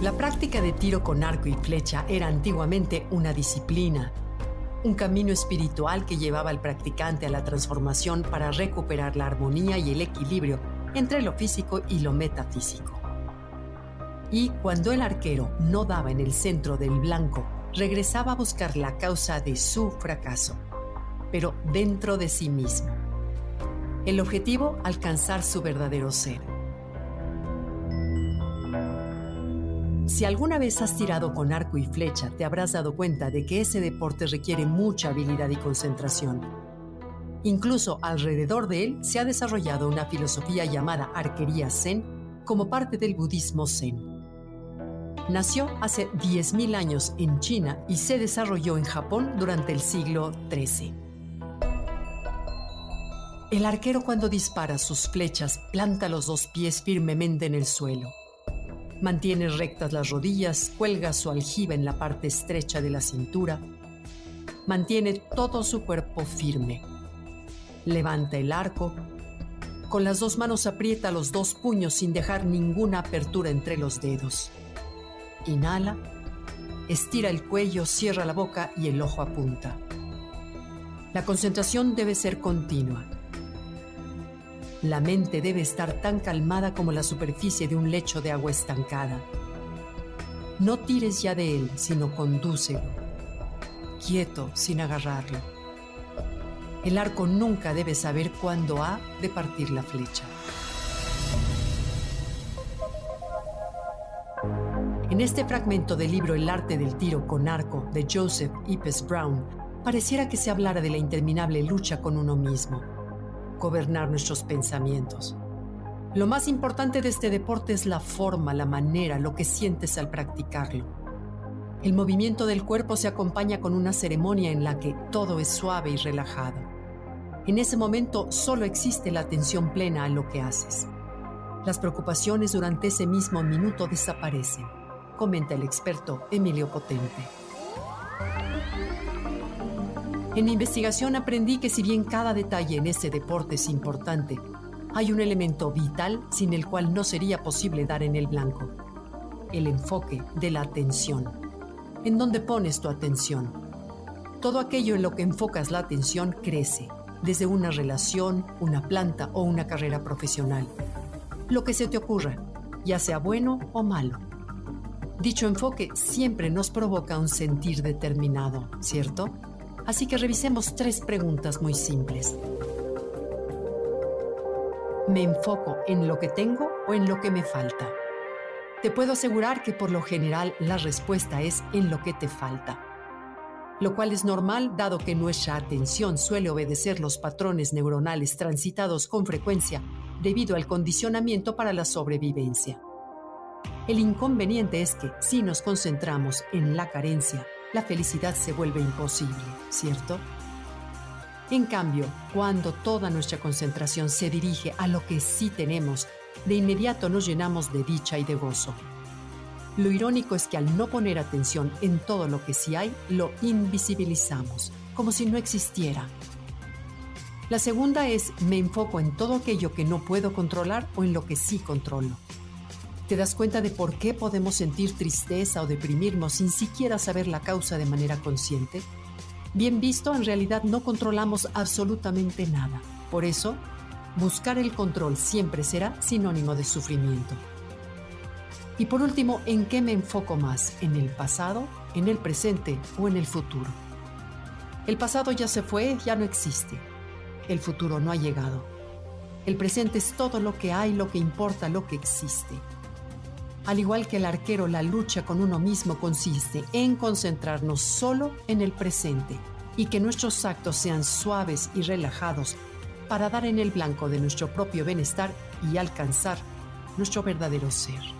La práctica de tiro con arco y flecha era antiguamente una disciplina, un camino espiritual que llevaba al practicante a la transformación para recuperar la armonía y el equilibrio entre lo físico y lo metafísico. Y cuando el arquero no daba en el centro del blanco, regresaba a buscar la causa de su fracaso, pero dentro de sí mismo. El objetivo, alcanzar su verdadero ser. Si alguna vez has tirado con arco y flecha, te habrás dado cuenta de que ese deporte requiere mucha habilidad y concentración. Incluso alrededor de él se ha desarrollado una filosofía llamada arquería zen como parte del budismo zen. Nació hace 10.000 años en China y se desarrolló en Japón durante el siglo XIII. El arquero cuando dispara sus flechas planta los dos pies firmemente en el suelo Mantiene rectas las rodillas, cuelga su aljiba en la parte estrecha de la cintura. Mantiene todo su cuerpo firme. Levanta el arco. Con las dos manos aprieta los dos puños sin dejar ninguna apertura entre los dedos. Inhala. Estira el cuello, cierra la boca y el ojo apunta. La concentración debe ser continua. La mente debe estar tan calmada como la superficie de un lecho de agua estancada. No tires ya de él, sino condúcelo. Quieto, sin agarrarlo. El arco nunca debe saber cuándo ha de partir la flecha. En este fragmento del libro El arte del tiro con arco de Joseph Ipes Brown, pareciera que se hablara de la interminable lucha con uno mismo gobernar nuestros pensamientos. Lo más importante de este deporte es la forma, la manera, lo que sientes al practicarlo. El movimiento del cuerpo se acompaña con una ceremonia en la que todo es suave y relajado. En ese momento solo existe la atención plena a lo que haces. Las preocupaciones durante ese mismo minuto desaparecen, comenta el experto Emilio Potente. En mi investigación aprendí que si bien cada detalle en ese deporte es importante, hay un elemento vital sin el cual no sería posible dar en el blanco. El enfoque de la atención. ¿En dónde pones tu atención? Todo aquello en lo que enfocas la atención crece, desde una relación, una planta o una carrera profesional. Lo que se te ocurra, ya sea bueno o malo. Dicho enfoque siempre nos provoca un sentir determinado, ¿cierto? Así que revisemos tres preguntas muy simples. ¿Me enfoco en lo que tengo o en lo que me falta? Te puedo asegurar que por lo general la respuesta es en lo que te falta, lo cual es normal dado que nuestra atención suele obedecer los patrones neuronales transitados con frecuencia debido al condicionamiento para la sobrevivencia. El inconveniente es que si nos concentramos en la carencia, la felicidad se vuelve imposible, ¿cierto? En cambio, cuando toda nuestra concentración se dirige a lo que sí tenemos, de inmediato nos llenamos de dicha y de gozo. Lo irónico es que al no poner atención en todo lo que sí hay, lo invisibilizamos, como si no existiera. La segunda es me enfoco en todo aquello que no puedo controlar o en lo que sí controlo. ¿Te das cuenta de por qué podemos sentir tristeza o deprimirnos sin siquiera saber la causa de manera consciente? Bien visto, en realidad no controlamos absolutamente nada. Por eso, buscar el control siempre será sinónimo de sufrimiento. Y por último, ¿en qué me enfoco más? ¿En el pasado, en el presente o en el futuro? El pasado ya se fue, ya no existe. El futuro no ha llegado. El presente es todo lo que hay, lo que importa, lo que existe. Al igual que el arquero, la lucha con uno mismo consiste en concentrarnos solo en el presente y que nuestros actos sean suaves y relajados para dar en el blanco de nuestro propio bienestar y alcanzar nuestro verdadero ser.